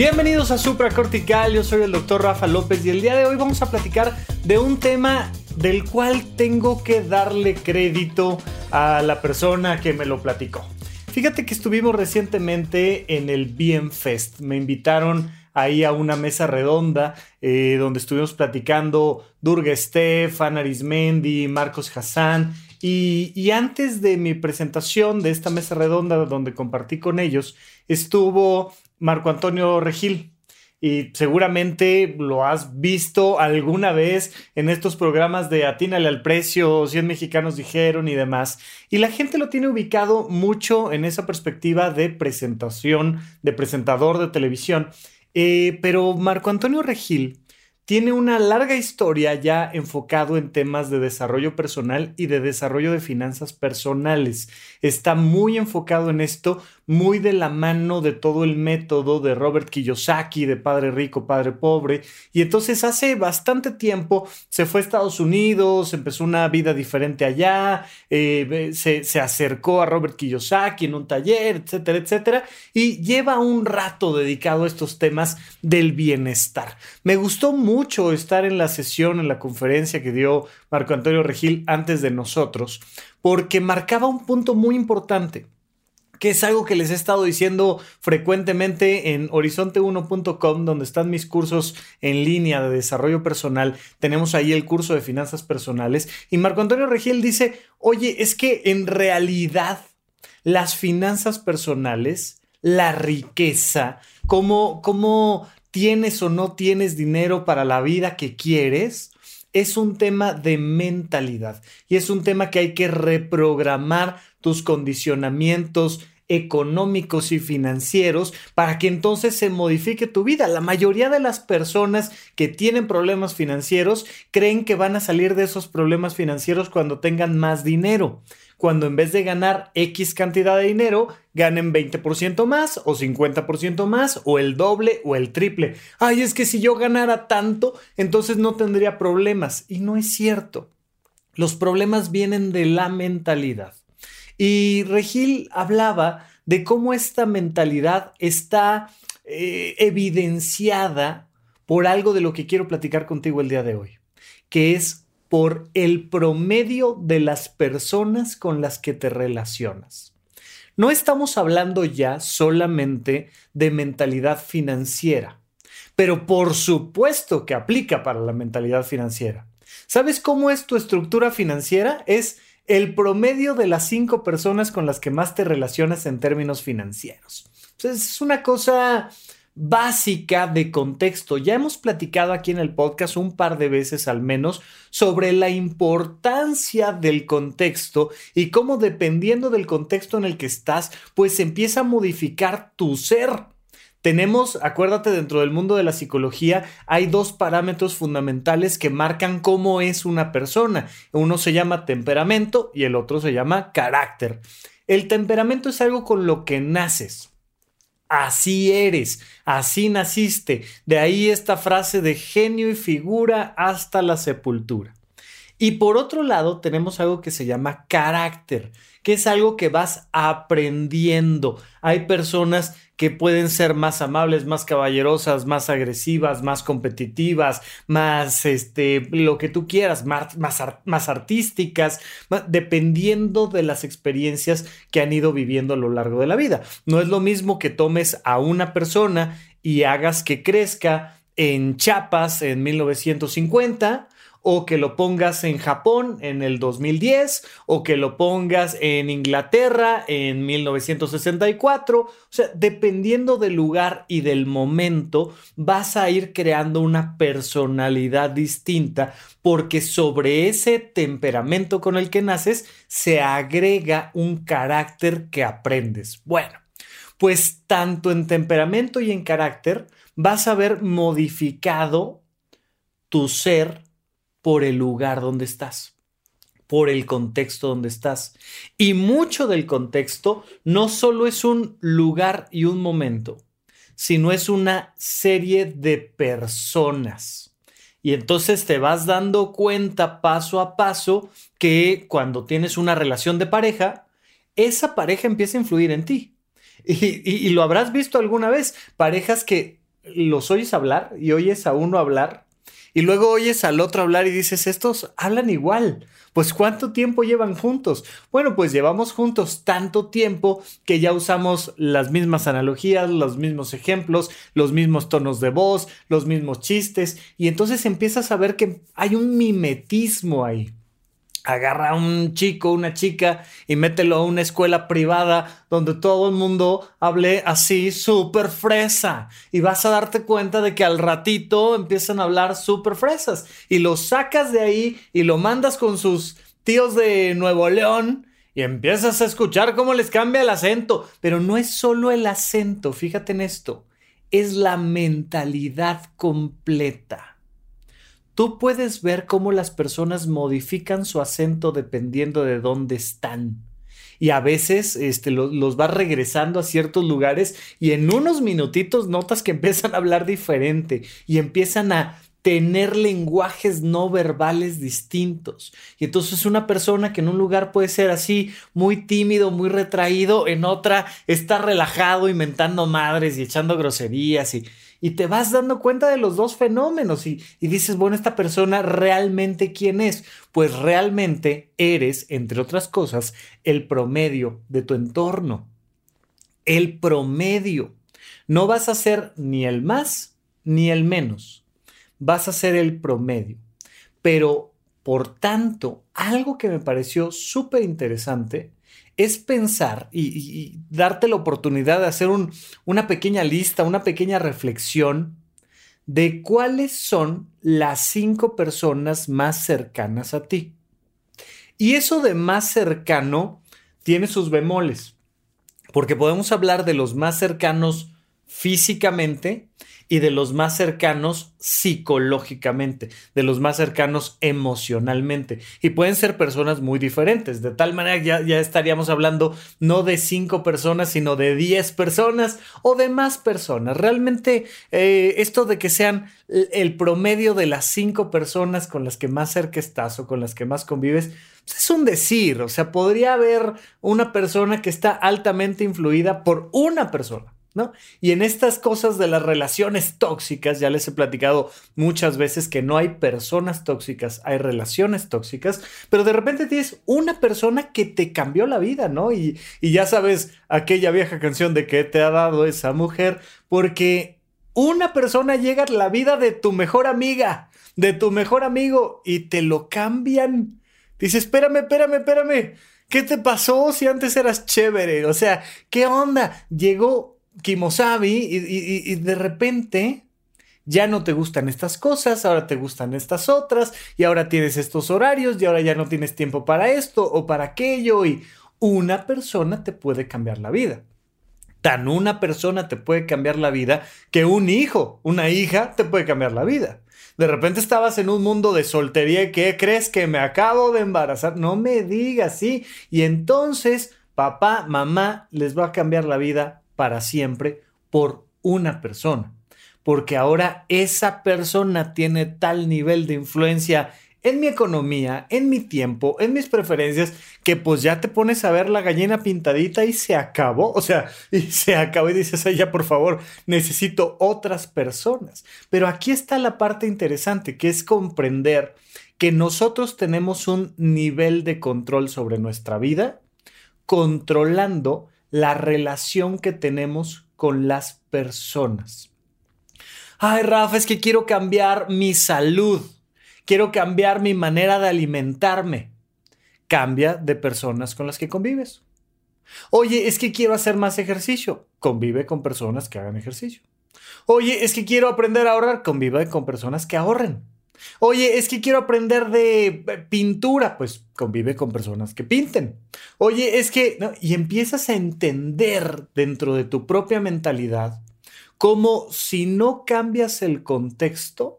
Bienvenidos a Supracortical, yo soy el doctor Rafa López y el día de hoy vamos a platicar de un tema del cual tengo que darle crédito a la persona que me lo platicó. Fíjate que estuvimos recientemente en el Bien Fest. Me invitaron ahí a una mesa redonda eh, donde estuvimos platicando Durga Steph, Ana Arismendi, Marcos Hassan. Y, y, antes de mi presentación de esta mesa redonda donde compartí con ellos, estuvo Marco Antonio Regil y seguramente lo has visto alguna vez en estos programas de Atínale al precio, 100 mexicanos dijeron y demás. Y la gente lo tiene ubicado mucho en esa perspectiva de presentación, de presentador de televisión. Eh, pero Marco Antonio Regil tiene una larga historia ya enfocado en temas de desarrollo personal y de desarrollo de finanzas personales. Está muy enfocado en esto, muy de la mano de todo el método de Robert Kiyosaki, de Padre Rico, Padre Pobre. Y entonces hace bastante tiempo se fue a Estados Unidos, empezó una vida diferente allá, eh, se, se acercó a Robert Kiyosaki en un taller, etcétera, etcétera. Y lleva un rato dedicado a estos temas del bienestar. Me gustó mucho mucho estar en la sesión, en la conferencia que dio Marco Antonio Regil antes de nosotros, porque marcaba un punto muy importante que es algo que les he estado diciendo frecuentemente en horizonte1.com, donde están mis cursos en línea de desarrollo personal. Tenemos ahí el curso de finanzas personales. Y Marco Antonio Regil dice, oye, es que en realidad las finanzas personales, la riqueza, cómo, cómo tienes o no tienes dinero para la vida que quieres, es un tema de mentalidad y es un tema que hay que reprogramar tus condicionamientos económicos y financieros para que entonces se modifique tu vida. La mayoría de las personas que tienen problemas financieros creen que van a salir de esos problemas financieros cuando tengan más dinero cuando en vez de ganar X cantidad de dinero, ganen 20% más o 50% más o el doble o el triple. Ay, es que si yo ganara tanto, entonces no tendría problemas. Y no es cierto. Los problemas vienen de la mentalidad. Y Regil hablaba de cómo esta mentalidad está eh, evidenciada por algo de lo que quiero platicar contigo el día de hoy, que es por el promedio de las personas con las que te relacionas. No estamos hablando ya solamente de mentalidad financiera, pero por supuesto que aplica para la mentalidad financiera. ¿Sabes cómo es tu estructura financiera? Es el promedio de las cinco personas con las que más te relacionas en términos financieros. es una cosa básica de contexto. Ya hemos platicado aquí en el podcast un par de veces al menos sobre la importancia del contexto y cómo dependiendo del contexto en el que estás, pues empieza a modificar tu ser. Tenemos, acuérdate, dentro del mundo de la psicología hay dos parámetros fundamentales que marcan cómo es una persona. Uno se llama temperamento y el otro se llama carácter. El temperamento es algo con lo que naces así eres, así naciste. De ahí esta frase de genio y figura hasta la sepultura. Y por otro lado tenemos algo que se llama carácter, que es algo que vas aprendiendo. Hay personas que pueden ser más amables, más caballerosas, más agresivas, más competitivas, más este, lo que tú quieras, más, más, artísticas, dependiendo de las experiencias que han ido viviendo a lo largo de la vida. No es lo mismo que tomes a una persona y hagas que crezca en Chiapas en 1950 o que lo pongas en Japón en el 2010 o que lo pongas en Inglaterra en 1964. O sea, dependiendo del lugar y del momento, vas a ir creando una personalidad distinta porque sobre ese temperamento con el que naces se agrega un carácter que aprendes. Bueno, pues tanto en temperamento y en carácter, vas a ver modificado tu ser por el lugar donde estás, por el contexto donde estás. Y mucho del contexto no solo es un lugar y un momento, sino es una serie de personas. Y entonces te vas dando cuenta paso a paso que cuando tienes una relación de pareja, esa pareja empieza a influir en ti. Y, lo habrás visto alguna vez, parejas que los oyes hablar y oyes a uno hablar y luego oyes al otro hablar y dices, estos hablan igual. Pues ¿cuánto tiempo llevan juntos? Bueno, pues llevamos juntos tanto tiempo que ya usamos las mismas analogías, los mismos ejemplos, los mismos tonos de voz, los mismos chistes y entonces empiezas a ver que hay un mimetismo ahí agarra a un chico, una chica y mételo a una escuela privada donde todo el mundo hable así súper fresa. Y vas a darte cuenta de que al ratito empiezan a hablar súper fresas. Y lo sacas de ahí y lo mandas con sus tíos de Nuevo León y empiezas a escuchar cómo les cambia el acento, pero no es solo el acento, fíjate en esto, es la mentalidad completa tú puedes ver cómo las personas modifican su acento dependiendo de dónde están. Y a veces este, los vas regresando a ciertos lugares y en unos minutitos notas que empiezan a hablar diferente y empiezan a tener lenguajes no verbales distintos. Y entonces una persona que en un lugar puede ser así, muy tímido, muy retraído, en otra está relajado, inventando madres y echando groserías y, y te vas dando cuenta de los dos fenómenos y, dices, bueno, esta persona realmente quién es? Pues realmente eres, entre otras cosas, el promedio de tu entorno. El promedio. No vas a ser ni el más ni el menos. Vas a ser el promedio. Pero, por tanto, algo que me pareció súper interesante es pensar y, darte la oportunidad de hacer una pequeña lista, una pequeña reflexión de cuáles son las cinco personas más cercanas a ti. Y eso de más cercano tiene sus bemoles, porque podemos hablar de los más cercanos físicamente y de los más cercanos psicológicamente, de los más cercanos emocionalmente. Y pueden ser personas muy diferentes. De tal manera ya, ya estaríamos hablando no de cinco personas, sino de diez personas o de más personas. Realmente eh, esto de que sean el promedio de las cinco personas con las que más cerca estás o con las que más convives, pues es un decir. O sea, podría haber una persona que está altamente influida por una persona Y en estas cosas de las relaciones tóxicas, ya les he platicado muchas veces que no hay personas tóxicas, hay relaciones tóxicas, pero de repente tienes una persona que te cambió la vida, ¿no? Y, y ya sabes aquella vieja canción de que te ha dado esa mujer, porque una persona llega a la vida de tu mejor amiga, de tu mejor amigo, y te lo cambian. Dice, espérame, espérame, espérame. ¿Qué te pasó si antes eras chévere? O sea, ¿qué onda? Llegó Kimosabi y, de repente ya no te gustan estas cosas, ahora te gustan estas otras y ahora tienes estos horarios y ahora ya no tienes tiempo para esto o para aquello y una persona te puede cambiar la vida. Tan una persona te puede cambiar la vida que un hijo, una hija te puede cambiar la vida. De repente estabas en un mundo de soltería y ¿qué crees que me acabo de embarazar? No me digas, sí. Y entonces papá, mamá les va a cambiar la vida para siempre por una persona, porque ahora esa persona tiene tal nivel de influencia en mi economía, en mi tiempo, en mis preferencias, que pues ya te pones a ver la gallina pintadita y se acabó. O sea, y se acabó y dices, ay, ya por favor, necesito otras personas. Pero aquí está la parte interesante, que es comprender que nosotros tenemos un nivel de control sobre nuestra vida, controlando la relación que tenemos con las personas. Ay, Rafa, es que quiero cambiar mi salud. Quiero cambiar mi manera de alimentarme. Cambia de personas con las que convives. Oye, es que quiero hacer más ejercicio. Convive con personas que hagan ejercicio. Oye, es que quiero aprender a ahorrar. Convive con personas que ahorren. Oye, es que quiero aprender de eh, pintura, pues convive con personas que pinten. Oye, es que, y empiezas a entender dentro de tu propia mentalidad como si no cambias el contexto,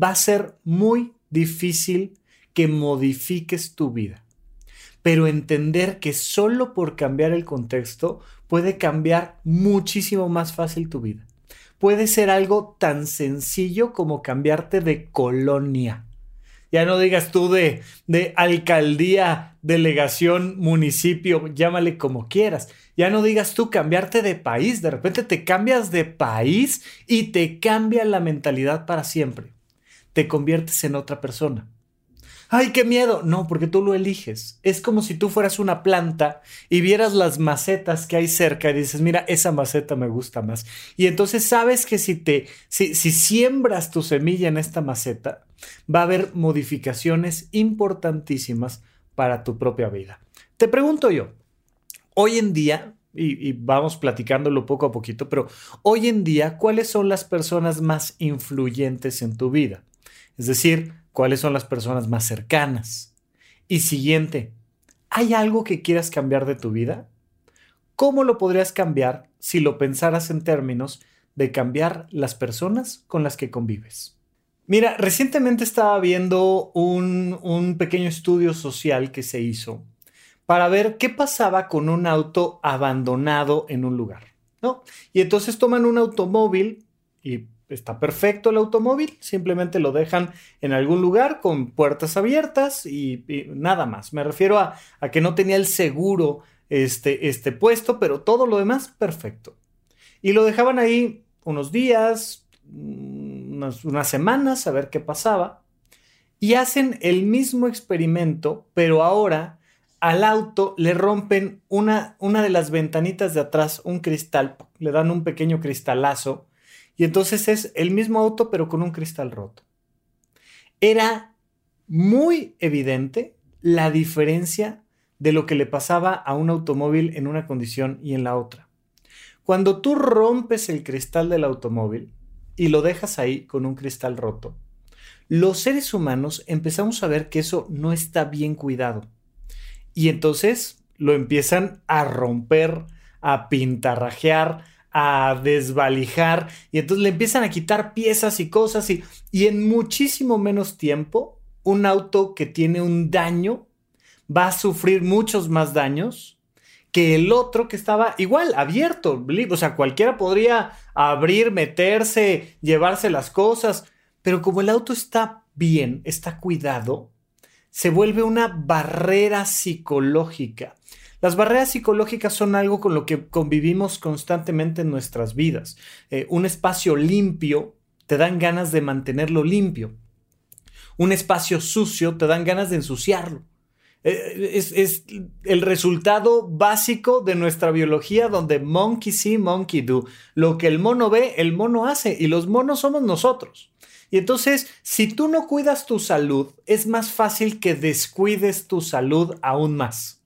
va a ser muy difícil que modifiques tu vida. Pero entender que solo por cambiar el contexto puede cambiar muchísimo más fácil tu vida. Puede ser algo tan sencillo como cambiarte de colonia. Ya no digas tú de, de alcaldía, delegación, municipio, llámale como quieras. Ya no digas tú cambiarte de país. De repente te cambias de país y te cambia la mentalidad para siempre. Te conviertes en otra persona. ¡Ay, qué miedo! No, porque tú lo eliges. Es como si tú fueras una planta y vieras las macetas que hay cerca y dices, mira, esa maceta me gusta más. Y entonces sabes que si te, si, si siembras tu semilla en esta maceta, va a haber modificaciones importantísimas para tu propia vida. Te pregunto yo, hoy en día, y, y, vamos platicándolo poco a poquito, pero hoy en día, ¿cuáles son las personas más influyentes en tu vida? Es decir, cuáles son las personas más cercanas. Y siguiente, ¿hay algo que quieras cambiar de tu vida? ¿Cómo lo podrías cambiar si lo pensaras en términos de cambiar las personas con las que convives? Mira, recientemente estaba viendo un, un, pequeño estudio social que se hizo para ver qué pasaba con un auto abandonado en un lugar, ¿no? Y entonces toman un automóvil y está perfecto el automóvil, simplemente lo dejan en algún lugar con puertas abiertas y, nada más. Me refiero a, a, que no tenía el seguro este, este puesto, pero todo lo demás perfecto. Y lo dejaban ahí unos días, unas, unas semanas, a ver qué pasaba. Y hacen el mismo experimento, pero ahora al auto le rompen una, una de las ventanitas de atrás, un cristal, le dan un pequeño cristalazo y entonces es el mismo auto pero con un cristal roto. Era muy evidente la diferencia de lo que le pasaba a un automóvil en una condición y en la otra. Cuando tú rompes el cristal del automóvil y lo dejas ahí con un cristal roto, los seres humanos empezamos a ver que eso no está bien cuidado. Y entonces lo empiezan a romper, a pintarrajear, a desvalijar y entonces le empiezan a quitar piezas y cosas y, y en muchísimo menos tiempo un auto que tiene un daño va a sufrir muchos más daños que el otro que estaba igual abierto. O sea, cualquiera podría abrir, meterse, llevarse las cosas, pero como el auto está bien, está cuidado, se vuelve una barrera psicológica. Las barreras psicológicas son algo con lo que convivimos constantemente en nuestras vidas. Eh, un espacio limpio te dan ganas de mantenerlo limpio. Un espacio sucio te dan ganas de ensuciarlo. Eh, es, es, el resultado básico de nuestra biología donde monkey see, monkey do. Lo que el mono ve, el mono hace y los monos somos nosotros. Y entonces, si tú no cuidas tu salud, es más fácil que descuides tu salud aún más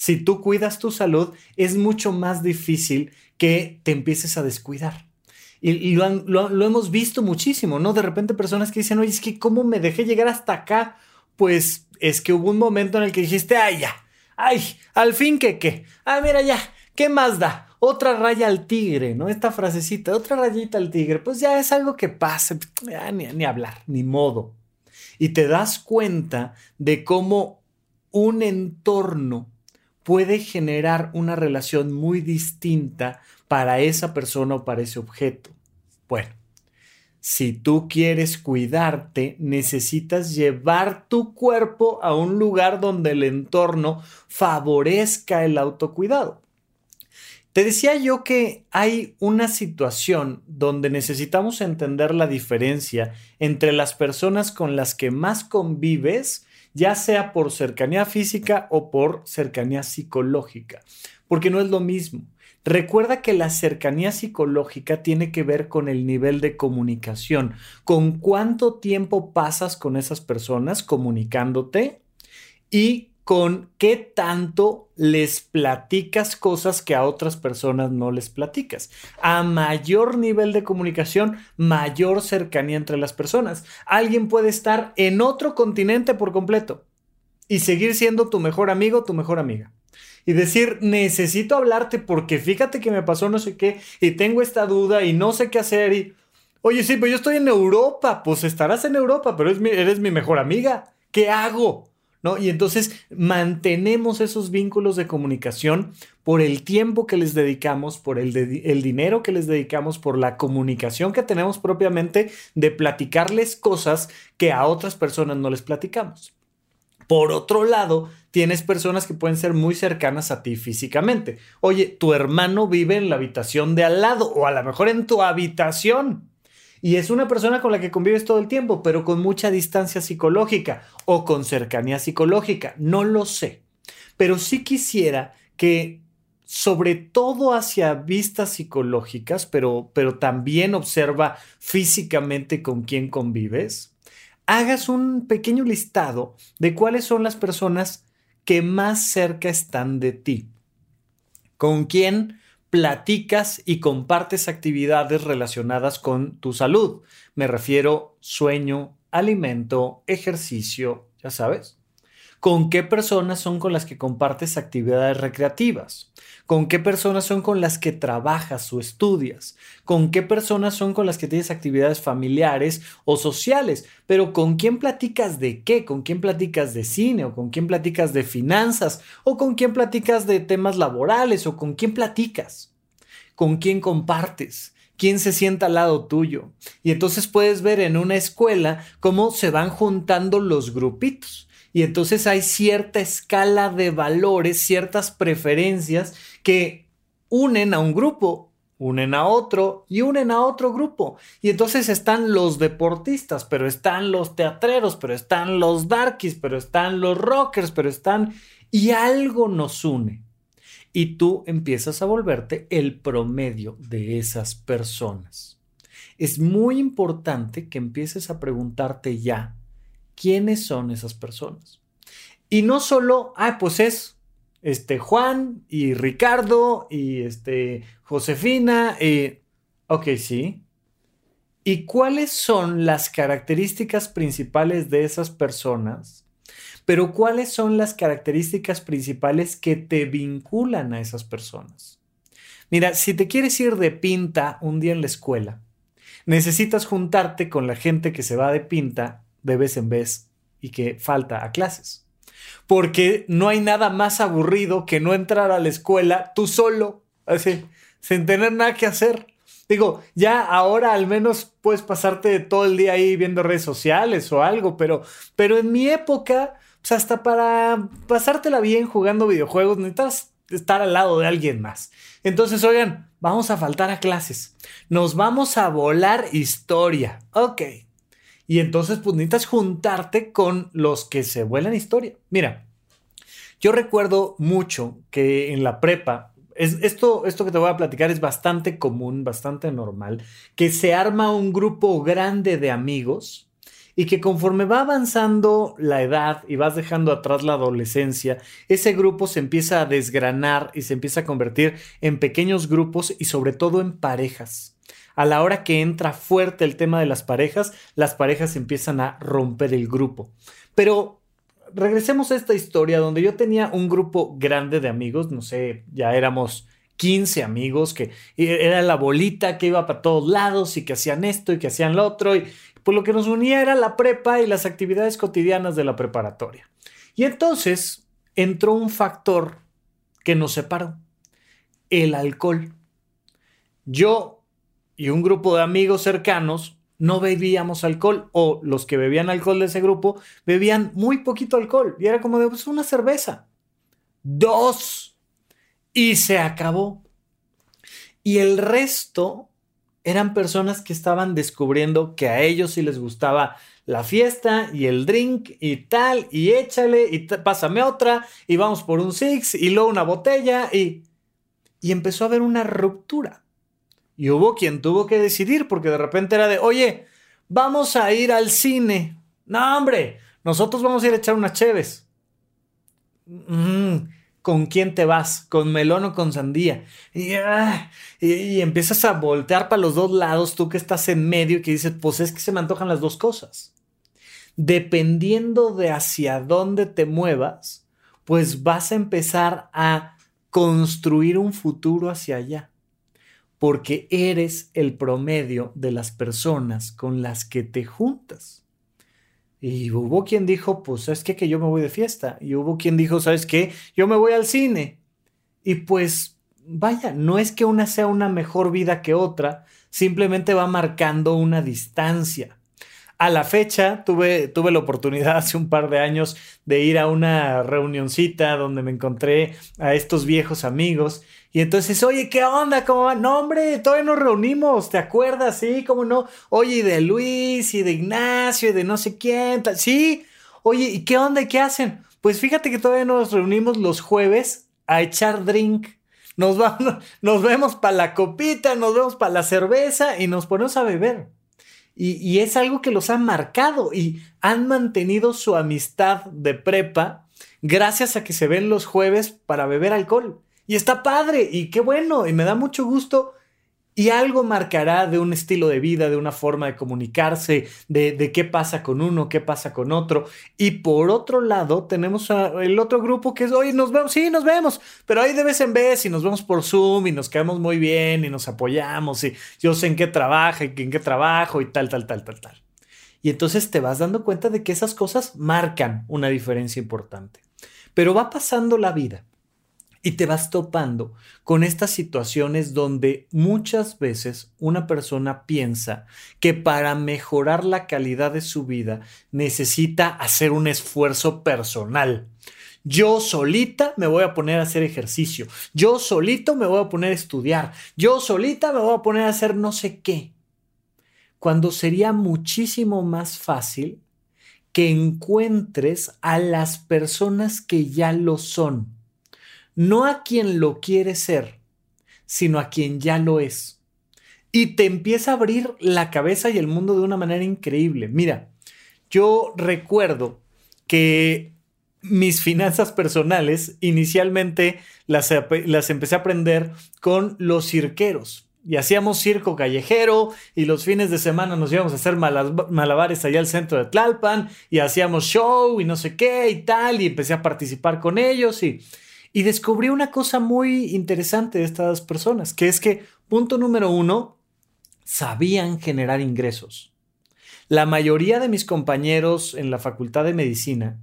si tú cuidas tu salud, es mucho más difícil que te empieces a descuidar. Y, lo, lo, hemos visto muchísimo, ¿no? De repente personas que dicen, oye, es que ¿cómo me dejé llegar hasta acá? Pues es que hubo un momento en el que dijiste, ay, ya, ay, al fin que qué, ah, mira ya, ¿qué más da? Otra raya al tigre, ¿no? Esta frasecita, otra rayita al tigre, pues ya es algo que pasa, ni, ni hablar, ni modo. Y te das cuenta de cómo un entorno puede generar una relación muy distinta para esa persona o para ese objeto. Bueno, si tú quieres cuidarte, necesitas llevar tu cuerpo a un lugar donde el entorno favorezca el autocuidado. Te decía yo que hay una situación donde necesitamos entender la diferencia entre las personas con las que más convives ya sea por cercanía física o por cercanía psicológica, porque no es lo mismo. Recuerda que la cercanía psicológica tiene que ver con el nivel de comunicación, con cuánto tiempo pasas con esas personas comunicándote y con qué tanto les platicas cosas que a otras personas no les platicas. A mayor nivel de comunicación, mayor cercanía entre las personas. Alguien puede estar en otro continente por completo y seguir siendo tu mejor amigo, tu mejor amiga. y decir, necesito hablarte porque fíjate que me pasó no sé qué y tengo esta duda y no sé qué hacer y, oye, sí, pero yo estoy en Europa, pues estarás en Europa, pero eres mi, eres mi mejor amiga, ¿qué hago? ¿No? Y entonces mantenemos esos vínculos de comunicación por el tiempo que les dedicamos, por el, el, dinero que les dedicamos, por la comunicación que tenemos propiamente de platicarles cosas que a otras personas no les platicamos. Por otro lado, tienes personas que pueden ser muy cercanas a ti físicamente. Oye, tu hermano vive en la habitación de al lado o a lo mejor en tu habitación. Y es una persona con la que convives todo el tiempo, pero con mucha distancia psicológica o con cercanía psicológica. No lo sé. Pero sí quisiera que, sobre todo hacia vistas psicológicas, pero, pero también observa físicamente con quién convives, hagas un pequeño listado de cuáles son las personas que más cerca están de ti, con quién platicas y compartes actividades relacionadas con tu salud. Me refiero sueño, alimento, ejercicio, ya sabes con qué personas son con las que compartes actividades recreativas, con qué personas son con las que trabajas o estudias, con qué personas son con las que tienes actividades familiares o sociales, pero con quién platicas de qué, con quién platicas de cine o con quién platicas de finanzas o con quién platicas de temas laborales o con quién platicas, con quién compartes quién se sienta al lado tuyo. Y entonces puedes ver en una escuela cómo se van juntando los grupitos. Y entonces hay cierta escala de valores, ciertas preferencias que unen a un grupo, unen a otro y unen a otro grupo. Y entonces están los deportistas, pero están los teatreros, pero están los darkies, pero están los rockers, pero están... Y algo nos une. Y tú empiezas a volverte el promedio de esas personas. Es muy importante que empieces a preguntarte ya quiénes son esas personas. Y no solo, ah, pues es este Juan y Ricardo y este Josefina y ok, sí. ¿Y cuáles son las características principales de esas personas? Pero cuáles son las características principales que te vinculan a esas personas? Mira, si te quieres ir de pinta un día en la escuela, necesitas juntarte con la gente que se va de pinta de vez en vez y que falta a clases. Porque no hay nada más aburrido que no entrar a la escuela tú solo, así, sin tener nada que hacer. Digo, ya ahora al menos puedes pasarte todo el día ahí viendo redes sociales o algo, pero, pero en mi época, pues hasta para pasártela bien jugando videojuegos, necesitas estar al lado de alguien más. Entonces, oigan, vamos a faltar a clases. Nos vamos a volar historia. Ok, y entonces, pues necesitas juntarte con los que se vuelan historia. Mira, yo recuerdo mucho que en la prepa, es, esto, esto que te voy a platicar es bastante común, bastante normal, que se arma un grupo grande de amigos y que conforme va avanzando la edad y vas dejando atrás la adolescencia, ese grupo se empieza a desgranar y se empieza a convertir en pequeños grupos y sobre todo en parejas a la hora que entra fuerte el tema de las parejas, las parejas empiezan a romper el grupo. Pero regresemos a esta historia donde yo tenía un grupo grande de amigos, no sé, ya éramos 15 amigos, que era la bolita que iba para todos lados y que hacían esto y que hacían lo otro, y pues lo que nos unía era la prepa y las actividades cotidianas de la preparatoria. Y entonces entró un factor que nos separó, el alcohol. Yo y un grupo de amigos cercanos no bebíamos alcohol o los que bebían alcohol de ese grupo bebían muy poquito alcohol y era como de pues, una cerveza. Dos. Y se acabó. Y el resto eran personas que estaban descubriendo que a ellos sí les gustaba la fiesta y el drink y tal, y échale, y pásame otra, y vamos por un six, y luego una botella, y, y empezó a haber una ruptura. Y hubo quien tuvo que decidir porque de repente era de, oye, vamos a ir al cine. No, hombre, nosotros vamos a ir a echar unas cheves. ¿Con quién te vas? ¿Con melón o con sandía? Ah, y, y, empiezas a voltear para los dos lados, tú que estás en medio y que dices, pues es que se me antojan las dos cosas. Dependiendo de hacia dónde te muevas, pues vas a empezar a construir un futuro hacia allá, porque eres el promedio de las personas con las que te juntas. Y hubo quien dijo, pues es que, que yo me voy de fiesta. Y hubo quien dijo, ¿sabes qué? Yo me voy al cine. Y pues, vaya, no es que una sea una mejor vida que otra, simplemente va marcando una distancia. A la fecha, tuve, tuve la oportunidad hace un par de años de ir a una reunioncita donde me encontré a estos viejos amigos. Y entonces, oye, ¿qué onda? ¿Cómo va? No, hombre, todavía nos reunimos, ¿te acuerdas? Sí, ¿cómo no? Oye, y de Luis, y de Ignacio, y de no sé quién, sí. Oye, ¿y qué onda? ¿Y qué hacen? Pues fíjate que todavía nos reunimos los jueves a echar drink. Nos, nos vemos para la copita, nos vemos para la cerveza y nos ponemos a beber. Y, es algo que los ha marcado y han mantenido su amistad de prepa gracias a que se ven los jueves para beber alcohol. Y está padre y qué bueno y me da mucho gusto y algo marcará de un estilo de vida, de una forma de comunicarse, de, qué pasa con uno, qué pasa con otro. Y por otro lado, tenemos el otro grupo que es, oye, nos vemos, sí, nos vemos, pero ahí de vez en vez y nos vemos por Zoom y nos quedamos muy bien y nos apoyamos y yo sé en qué trabaja y en qué trabajo y tal, tal, tal, tal, tal. Y entonces te vas dando cuenta de que esas cosas marcan una diferencia importante. Pero va pasando la vida y te vas topando con estas situaciones donde muchas veces una persona piensa que para mejorar la calidad de su vida necesita hacer un esfuerzo personal. Yo solita me voy a poner a hacer ejercicio. Yo solito me voy a poner a estudiar. Yo solita me voy a poner a hacer no sé qué. Cuando sería muchísimo más fácil que encuentres a las personas que ya lo son no a quien lo quiere ser, sino a quien ya lo es. Y te empieza a abrir la cabeza y el mundo de una manera increíble. Mira, yo recuerdo que mis finanzas personales inicialmente las, empecé a aprender con los cirqueros. Y hacíamos circo callejero y los fines de semana nos íbamos a hacer malabares allá al centro de Tlalpan y hacíamos show y no sé qué y tal y empecé a participar con ellos y y descubrí una cosa muy interesante de estas personas, que es que, punto número uno, sabían generar ingresos. La mayoría de mis compañeros en la Facultad de Medicina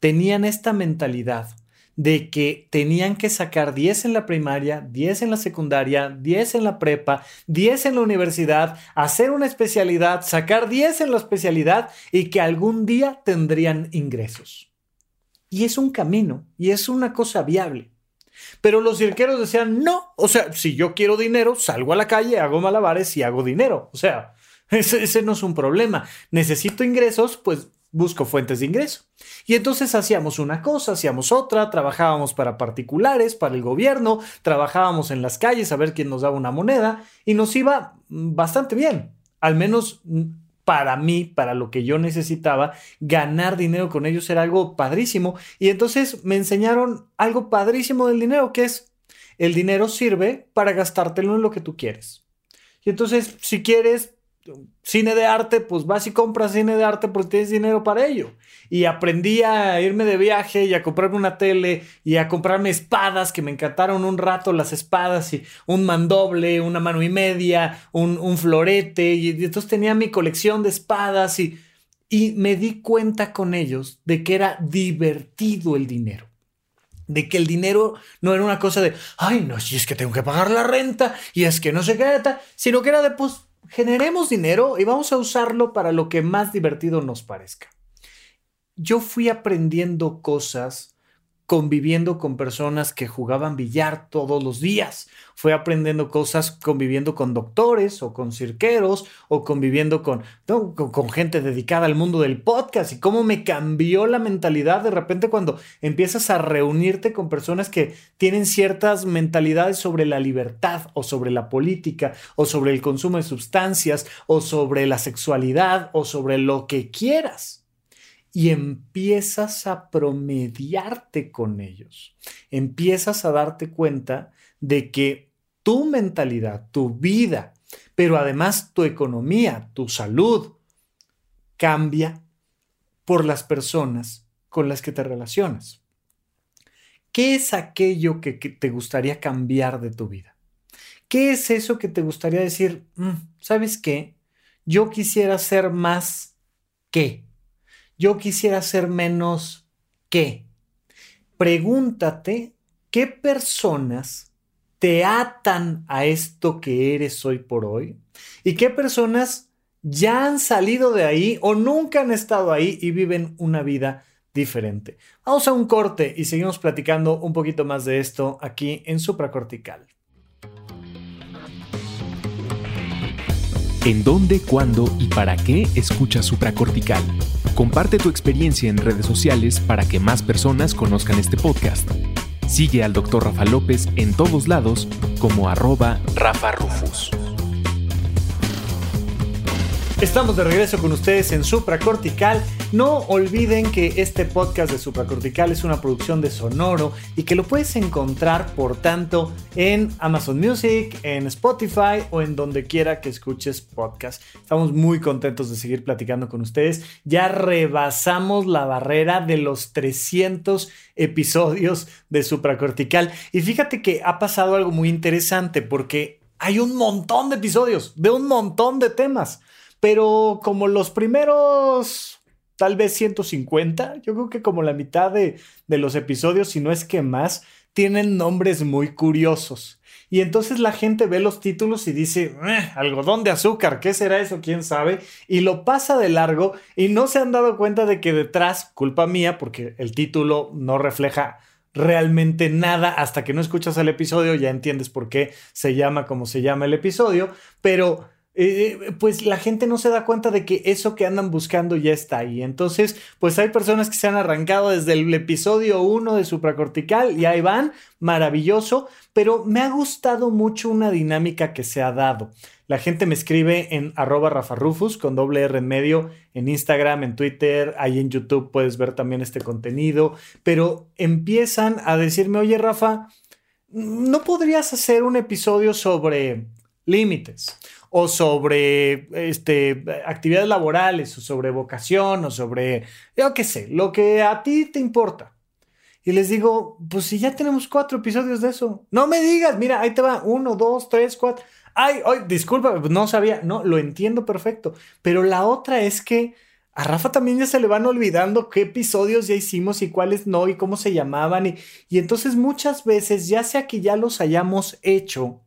tenían esta mentalidad de que tenían que sacar 10 en la primaria, 10 en la secundaria, 10 en la prepa, 10 en la universidad, hacer una especialidad, sacar 10 en la especialidad y que algún día tendrían ingresos. Y es un camino y es una cosa viable. Pero los cirqueros decían, no, o sea, si yo quiero dinero, salgo a la calle, hago malabares y hago dinero. O sea, ese, no es un problema. Necesito ingresos, pues busco fuentes de ingreso. Y entonces hacíamos una cosa, hacíamos otra, trabajábamos para particulares, para el gobierno, trabajábamos en las calles a ver quién nos daba una moneda y nos iba bastante bien. Al menos para mí, para lo que yo necesitaba, ganar dinero con ellos era algo padrísimo. Y entonces me enseñaron algo padrísimo del dinero, que es el dinero sirve para gastártelo en lo que tú quieres. Y entonces, si quieres cine de arte, pues vas y compras cine de arte porque tienes dinero para ello. Y aprendí a irme de viaje y a comprarme una tele y a comprarme espadas que me encantaron un rato las espadas y un mandoble, una mano y media, un, florete. Y, entonces tenía mi colección de espadas y, y me di cuenta con ellos de que era divertido el dinero de que el dinero no era una cosa de, ay, no, si es que tengo que pagar la renta y es que no sé qué, sino que era de, pues, generemos dinero y vamos a usarlo para lo que más divertido nos parezca. Yo fui aprendiendo cosas conviviendo con personas que jugaban billar todos los días. Fue aprendiendo cosas conviviendo con doctores o con cirqueros o conviviendo con, con, gente dedicada al mundo del podcast y cómo me cambió la mentalidad de repente cuando empiezas a reunirte con personas que tienen ciertas mentalidades sobre la libertad o sobre la política o sobre el consumo de sustancias o sobre la sexualidad o sobre lo que quieras y empiezas a promediarte con ellos. Empiezas a darte cuenta de que tu mentalidad, tu vida, pero además tu economía, tu salud, cambia por las personas con las que te relacionas. ¿qué es aquello que, te gustaría cambiar de tu vida? ¿Qué es eso que te gustaría decir, mm, ¿sabes qué? Yo quisiera ser más que. Yo quisiera ser menos que. Pregúntate qué personas te atan a esto que eres hoy por hoy y qué personas ya han salido de ahí o nunca han estado ahí y viven una vida diferente. Vamos a un corte y seguimos platicando un poquito más de esto aquí en supracortical. ¿En dónde, cuándo y para qué escuchas supracortical? Comparte tu experiencia en redes sociales para que más personas conozcan este podcast. Sigue al Dr. Rafa López en todos lados como arroba Rafa Rufus. Estamos de regreso con ustedes en Supracortical. No olviden que este podcast de Supracortical es una producción de Sonoro y que lo puedes encontrar, por tanto, en Amazon Music, en Spotify o en donde quiera que escuches podcast. Estamos muy contentos de seguir platicando con ustedes. Ya rebasamos la barrera de los 300 episodios de Supracortical. Y fíjate que ha pasado algo muy interesante porque hay un montón de episodios de un montón de temas. Pero como los primeros, tal vez 150, yo creo que como la mitad de, los episodios, si no es que más, tienen nombres muy curiosos. Y entonces la gente ve los títulos y dice, eh, algodón de azúcar, ¿qué será eso? ¿Quién sabe? Y lo pasa de largo y no se han dado cuenta de que detrás, culpa mía, porque el título no refleja realmente nada hasta que no escuchas el episodio, ya entiendes por qué se llama como se llama el episodio, pero eh, eh, pues la gente no se da cuenta de que eso que andan buscando ya está ahí. Entonces, pues hay personas que se han arrancado desde el episodio 1 de supracortical y ahí van, maravilloso, pero me ha gustado mucho una dinámica que se ha dado. La gente me escribe en arroba rafarufus con doble R en medio, en Instagram, en Twitter, ahí en YouTube puedes ver también este contenido, pero empiezan a decirme, oye Rafa, ¿no podrías hacer un episodio sobre límites? O sobre este, actividades laborales, o sobre vocación, o sobre, yo qué sé, lo que a ti te importa. Y les digo, pues si ya tenemos cuatro episodios de eso, no me digas, mira, ahí te va, uno, dos, tres, cuatro. Ay, ay, disculpa, no sabía, no, lo entiendo perfecto. Pero la otra es que a Rafa también ya se le van olvidando qué episodios ya hicimos y cuáles no y cómo se llamaban. Y, y entonces muchas veces, ya sea que ya los hayamos hecho,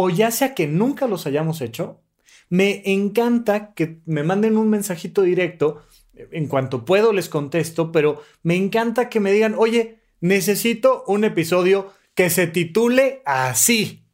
o ya sea que nunca los hayamos hecho, me encanta que me manden un mensajito directo. En cuanto puedo les contesto, pero me encanta que me digan, oye, necesito un episodio que se titule así.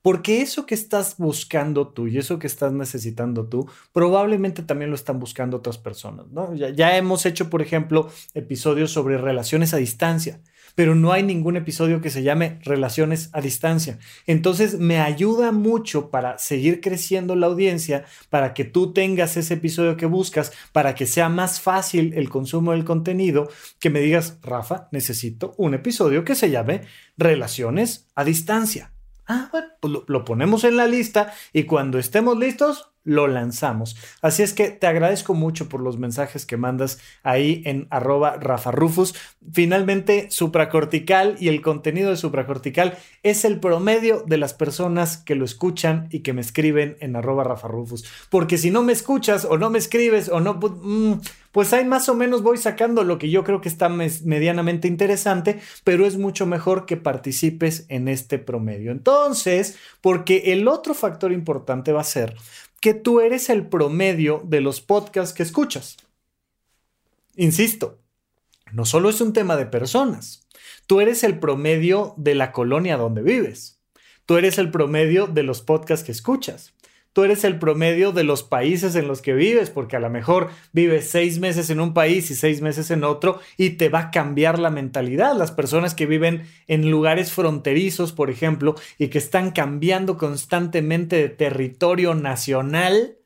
Porque eso que estás buscando tú y eso que estás necesitando tú, probablemente también lo están buscando otras personas. Ya, ya hemos hecho, por ejemplo, episodios sobre relaciones a distancia pero no hay ningún episodio que se llame Relaciones a Distancia. Entonces me ayuda mucho para seguir creciendo la audiencia, para que tú tengas ese episodio que buscas, para que sea más fácil el consumo del contenido, que me digas, Rafa, necesito un episodio que se llame Relaciones a Distancia. Ah, bueno, pues lo, ponemos en la lista y cuando estemos listos, lo lanzamos. Así es que te agradezco mucho por los mensajes que mandas ahí en arroba rafarufus. Finalmente, supracortical y el contenido de supracortical es el promedio de las personas que lo escuchan y que me escriben en arroba rafarufus. Porque si no me escuchas o no me escribes o no... Mm, pues ahí más o menos voy sacando lo que yo creo que está medianamente interesante, pero es mucho mejor que participes en este promedio. Entonces, porque el otro factor importante va a ser que tú eres el promedio de los podcasts que escuchas. Insisto, no solo es un tema de personas, tú eres el promedio de la colonia donde vives, tú eres el promedio de los podcasts que escuchas tú eres el promedio de los países en los que vives, porque a lo mejor vives seis meses en un país y seis meses en otro y te va a cambiar la mentalidad. Las personas que viven en lugares fronterizos, por ejemplo, y que están cambiando constantemente de territorio nacional,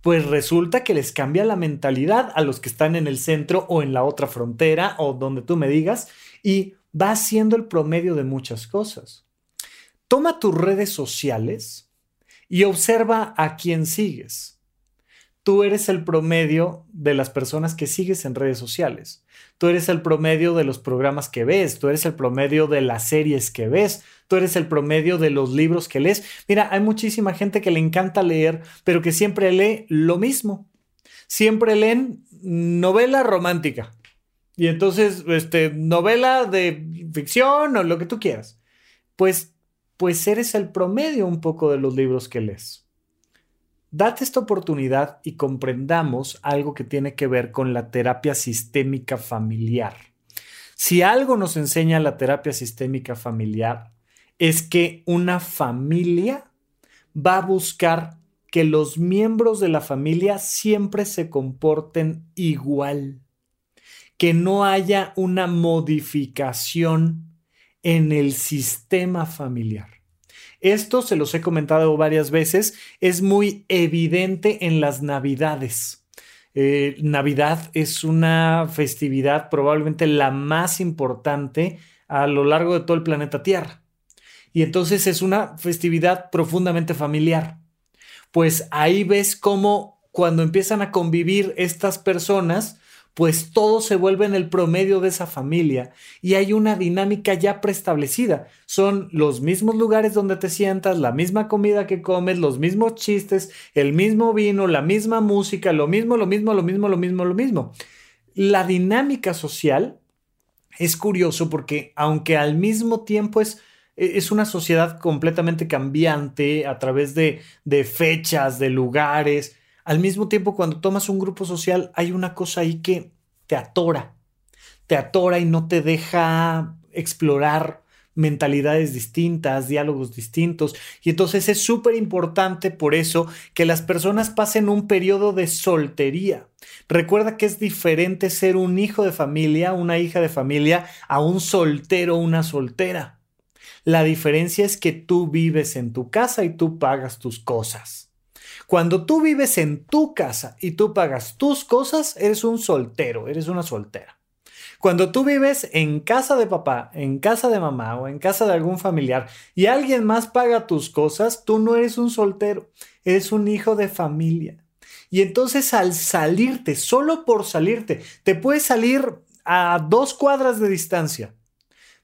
pues resulta que les cambia la mentalidad a los que están en el centro o en la otra frontera o donde tú me digas y va siendo el promedio de muchas cosas. Toma tus redes sociales y observa a quién sigues. tú eres el promedio de las personas que sigues en redes sociales. Tú eres el promedio de los programas que ves, tú eres el promedio de las series que ves, tú eres el promedio de los libros que lees. Mira, hay muchísima gente que le encanta leer, pero que siempre lee lo mismo. Siempre leen novela romántica. Y entonces, este, novela de ficción o lo que tú quieras. Pues, pues eres el promedio un poco de los libros que lees. Date esta oportunidad y comprendamos algo que tiene que ver con la terapia sistémica familiar. Si algo nos enseña la terapia sistémica familiar es que una familia va a buscar que los miembros de la familia siempre se comporten igual, que no haya una modificación en el sistema familiar. Esto se los he comentado varias veces, es muy evidente en las navidades. Eh, Navidad es una festividad probablemente la más importante a lo largo de todo el planeta Tierra. Y entonces es una festividad profundamente familiar. Pues ahí ves cómo cuando empiezan a convivir estas personas, pues todo se vuelve en el promedio de esa familia y hay una dinámica ya preestablecida. Son los mismos lugares donde te sientas, la misma comida que comes, los mismos chistes, el mismo vino, la misma música, lo mismo, lo mismo, lo mismo, lo mismo, lo mismo. La dinámica social es curioso porque aunque al mismo tiempo es es una sociedad completamente cambiante a través de, de fechas, de lugares, al mismo tiempo, cuando tomas un grupo social, hay una cosa ahí que te atora, te atora y no te deja explorar mentalidades distintas, diálogos distintos. Y entonces es súper importante por eso que las personas pasen un periodo de soltería. Recuerda que es diferente ser un hijo de familia, una hija de familia, a un soltero, una soltera. La diferencia es que tú vives en tu casa y tú pagas tus cosas. Cuando tú vives en tu casa y tú pagas tus cosas, eres un soltero, eres una soltera. Cuando tú vives en casa de papá, en casa de mamá o en casa de algún familiar y alguien más paga tus cosas, tú no eres un soltero, eres un hijo de familia. Y entonces al salirte, solo por salirte, te puedes salir a dos cuadras de distancia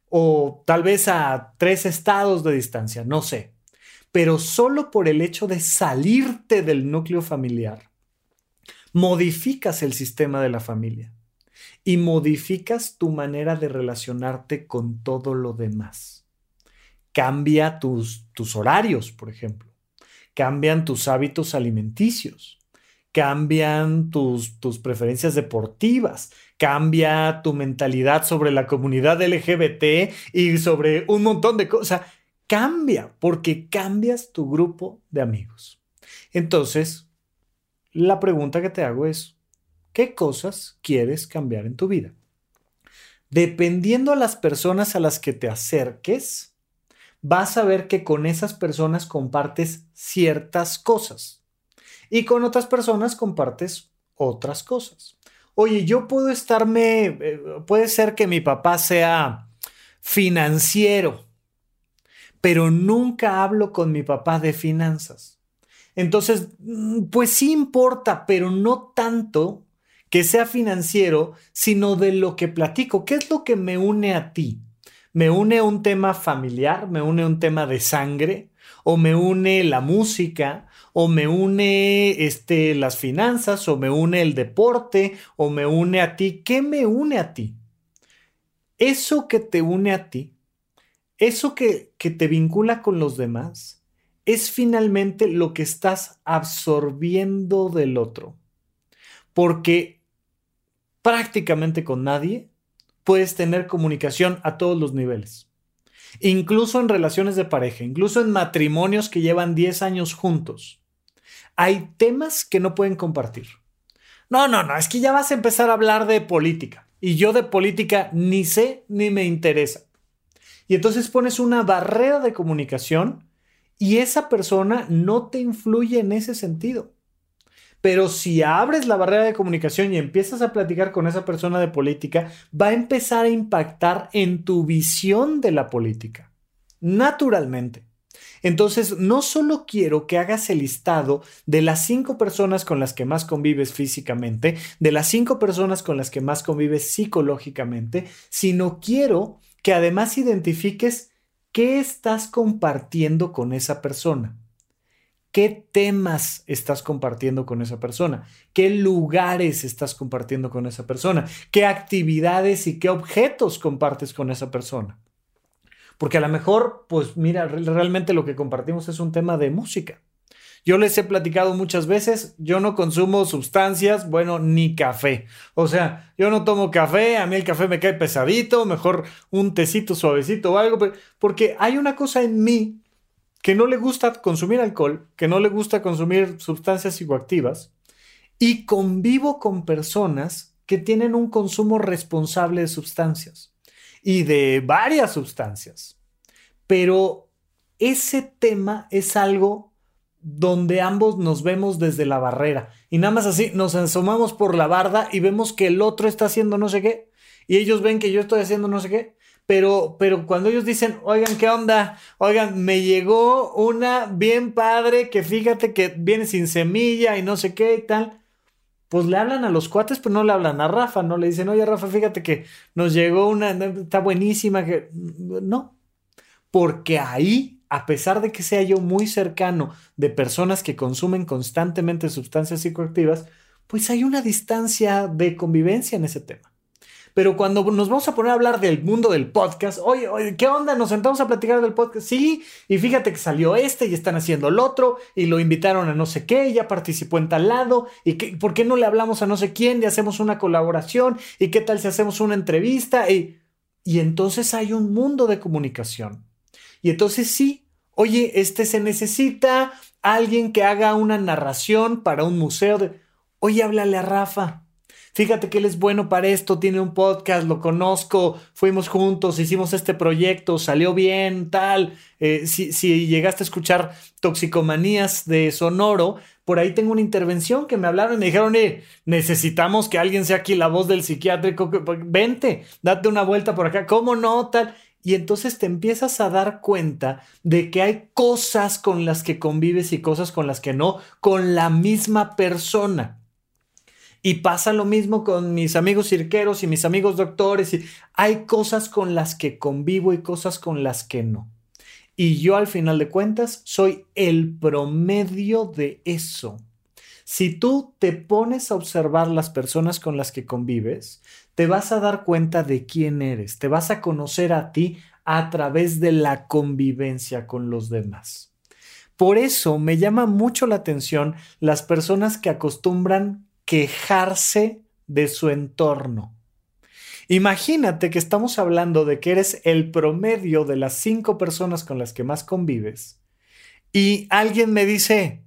o tal vez a tres estados de distancia, no sé pero solo por el hecho de salirte del núcleo familiar, modificas el sistema de la familia y modificas tu manera de relacionarte con todo lo demás. Cambia tus, tus horarios, por ejemplo. Cambian tus hábitos alimenticios. Cambian tus, tus preferencias deportivas. Cambia tu mentalidad sobre la comunidad LGBT y sobre un montón de cosas cambia porque cambias tu grupo de amigos. Entonces, la pregunta que te hago es, ¿qué cosas quieres cambiar en tu vida? Dependiendo a las personas a las que te acerques, vas a ver que con esas personas compartes ciertas cosas y con otras personas compartes otras cosas. Oye, yo puedo estarme, eh, puede ser que mi papá sea financiero pero nunca hablo con mi papá de finanzas. Entonces, mm, pues sí importa, pero no tanto que sea financiero, sino de lo que platico. ¿Qué es lo que me une a ti? ¿Me une un tema familiar? ¿Me une un tema de sangre? ¿O me une la música? ¿O me une este, las finanzas? ¿O me une el deporte? ¿O me une a ti? ¿Qué me une a ti? Eso que te une a ti eso que, que te vincula con los demás es finalmente lo que estás absorbiendo del otro. Porque prácticamente con nadie puedes tener comunicación a todos los niveles. Incluso en relaciones de pareja, incluso en matrimonios que llevan 10 años juntos. Hay temas que no pueden compartir. No, no, no, es que ya vas a empezar a hablar de política. Y yo de política ni sé ni me interesa. Y entonces pones una barrera de comunicación y esa persona no te influye en ese sentido. Pero si abres la barrera de comunicación y empiezas a platicar con esa persona de política, va a empezar a impactar en tu visión de la política. Naturalmente. Entonces, no solo quiero que hagas el listado de las cinco personas con las que más convives físicamente, de las cinco personas con las que más convives psicológicamente, sino quiero que además identifiques qué estás compartiendo con esa persona. ¿Qué temas estás compartiendo con esa persona? ¿Qué lugares estás compartiendo con esa persona? ¿Qué actividades y qué objetos compartes con esa persona? Porque a lo mejor, pues mira, realmente lo que compartimos es un tema de música. Yo les he platicado muchas veces, yo no consumo sustancias, bueno, ni café. O sea, yo no tomo café, a mí el café me cae pesadito, mejor un tecito suavecito o algo, porque hay una cosa en mí que no le gusta consumir alcohol, que no le gusta consumir sustancias psicoactivas, y convivo con personas que tienen un consumo responsable de sustancias y de varias sustancias. Pero ese tema es algo donde ambos nos vemos desde la barrera y nada más así nos asomamos por la barda y vemos que el otro está haciendo no sé qué y ellos ven que yo estoy haciendo no sé qué. Pero, pero cuando ellos dicen, oigan, ¿qué onda? Oigan, me llegó una bien padre que fíjate que viene sin semilla y no sé qué y tal pues le hablan a los cuates, pero no le hablan a Rafa, no le dicen, oye Rafa, fíjate que nos llegó una, está buenísima, que no, porque ahí, a pesar de que sea yo muy cercano de personas que consumen constantemente sustancias psicoactivas, pues hay una distancia de convivencia en ese tema. Pero cuando nos vamos a poner a hablar del mundo del podcast, oye, oye, ¿qué onda? Nos sentamos a platicar del podcast. Sí, y fíjate que salió este y están haciendo el otro y lo invitaron a no sé qué, ya participó en tal lado. ¿Y qué, por qué no le hablamos a no sé quién y hacemos una colaboración? ¿Y qué tal si hacemos una entrevista? Y, y entonces hay un mundo de comunicación. Y entonces sí, oye, este se necesita alguien que haga una narración para un museo de, oye, háblale a Rafa fíjate que él es bueno para esto, tiene un podcast, lo conozco, fuimos juntos, hicimos este proyecto, salió bien, tal. Eh, si, si, llegaste a escuchar Toxicomanías de Sonoro, por ahí tengo una intervención que me hablaron y me dijeron, necesitamos que alguien sea aquí la voz del psiquiátrico, vente, date una vuelta por acá, ¿cómo no? Tal. Y entonces te empiezas a dar cuenta de que hay cosas con las que convives y cosas con las que no, con la misma persona. Y pasa lo mismo con mis amigos cirqueros y mis amigos doctores. Y hay cosas con las que convivo y cosas con las que no. Y yo al final de cuentas soy el promedio de eso. Si tú te pones a observar las personas con las que convives, te vas a dar cuenta de quién eres, te vas a conocer a ti a través de la convivencia con los demás. Por eso me llama mucho la atención las personas que acostumbran quejarse de su entorno. Imagínate que estamos hablando de que eres el promedio de las cinco personas con las que más convives y alguien me dice,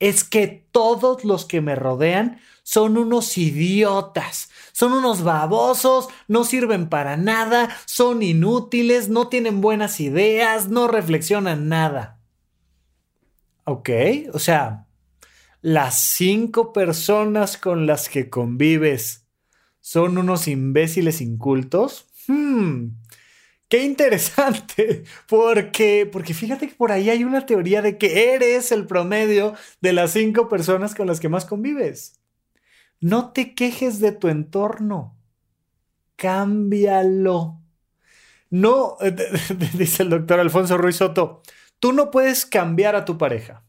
es que todos los que me rodean son unos idiotas, son unos babosos, no sirven para nada, son inútiles, no tienen buenas ideas, no reflexionan nada. Ok, o sea, las cinco personas con las que convives son unos imbéciles incultos? Hmm, qué interesante, porque, porque fíjate que por ahí hay una teoría de que eres el promedio de las cinco personas con las que más convives. No te quejes de tu entorno, cámbialo. No, dice el doctor Alfonso Ruiz Soto, tú no puedes cambiar a tu pareja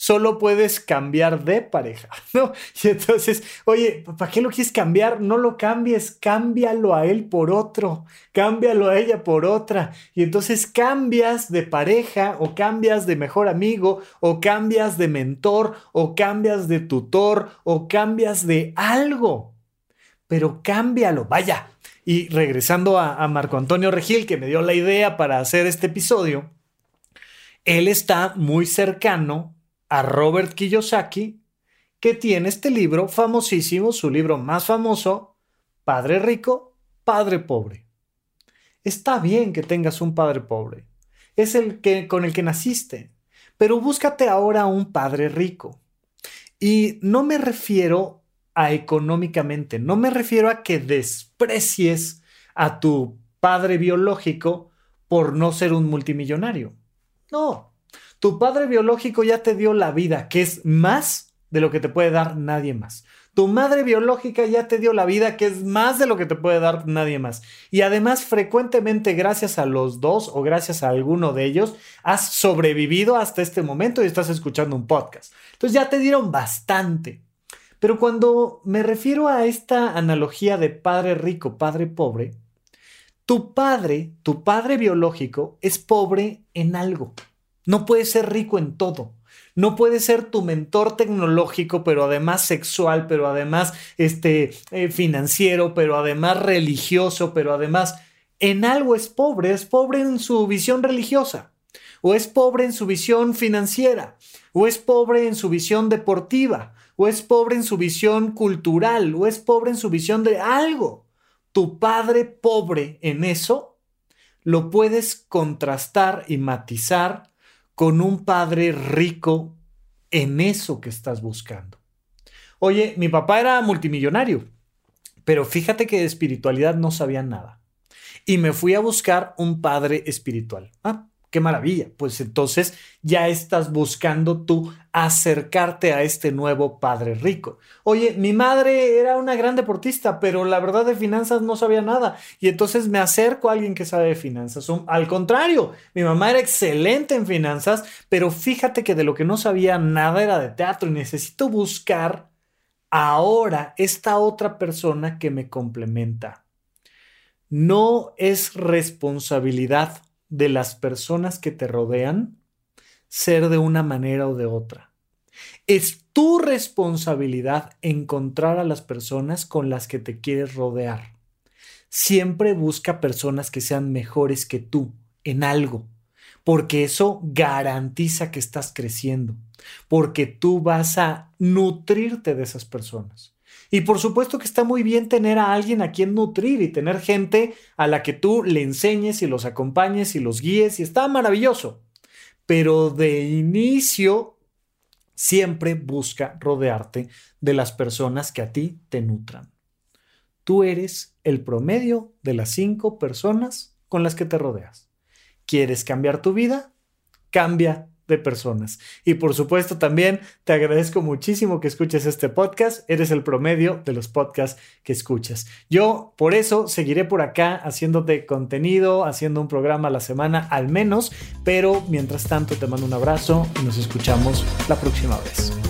solo puedes cambiar de pareja, ¿no? Y entonces, oye, ¿para qué lo quieres cambiar? No lo cambies, cámbialo a él por otro, cámbialo a ella por otra. Y entonces cambias de pareja o cambias de mejor amigo o cambias de mentor o cambias de tutor o cambias de algo. Pero cámbialo, vaya. Y regresando a, a Marco Antonio Regil, que me dio la idea para hacer este episodio, él está muy cercano a Robert Kiyosaki, que tiene este libro famosísimo, su libro más famoso, Padre Rico, Padre Pobre. Está bien que tengas un padre pobre. Es el que con el que naciste, pero búscate ahora un padre rico. Y no me refiero a económicamente, no me refiero a que desprecies a tu padre biológico por no ser un multimillonario. No, tu padre biológico ya te dio la vida, que es más de lo que te puede dar nadie más. Tu madre biológica ya te dio la vida, que es más de lo que te puede dar nadie más. Y además, frecuentemente, gracias a los dos o gracias a alguno de ellos, has sobrevivido hasta este momento y estás escuchando un podcast. Entonces ya te dieron bastante. Pero cuando me refiero a esta analogía de padre rico, padre pobre, tu padre, tu padre biológico, es pobre en algo. No puede ser rico en todo. No puede ser tu mentor tecnológico, pero además sexual, pero además este, eh, financiero, pero además religioso, pero además en algo es pobre. Es pobre en su visión religiosa, o es pobre en su visión financiera, o es pobre en su visión deportiva, o es pobre en su visión cultural, o es pobre en su visión de algo. Tu padre pobre en eso lo puedes contrastar y matizar con un padre rico en eso que estás buscando. Oye, mi papá era multimillonario, pero fíjate que de espiritualidad no sabía nada. Y me fui a buscar un padre espiritual. Ah, Qué maravilla. Pues entonces ya estás buscando tú acercarte a este nuevo padre rico. Oye, mi madre era una gran deportista, pero la verdad de finanzas no sabía nada. Y entonces me acerco a alguien que sabe de finanzas. Al contrario, mi mamá era excelente en finanzas, pero fíjate que de lo que no sabía nada era de teatro y necesito buscar ahora esta otra persona que me complementa. No es responsabilidad de las personas que te rodean ser de una manera o de otra. Es tu responsabilidad encontrar a las personas con las que te quieres rodear. Siempre busca personas que sean mejores que tú en algo, porque eso garantiza que estás creciendo, porque tú vas a nutrirte de esas personas. Y por supuesto que está muy bien tener a alguien a quien nutrir y tener gente a la que tú le enseñes y los acompañes y los guíes y está maravilloso. Pero de inicio, siempre busca rodearte de las personas que a ti te nutran. Tú eres el promedio de las cinco personas con las que te rodeas. ¿Quieres cambiar tu vida? Cambia de personas. Y por supuesto también te agradezco muchísimo que escuches este podcast. Eres el promedio de los podcasts que escuchas. Yo por eso seguiré por acá haciéndote contenido, haciendo un programa a la semana al menos, pero mientras tanto te mando un abrazo y nos escuchamos la próxima vez.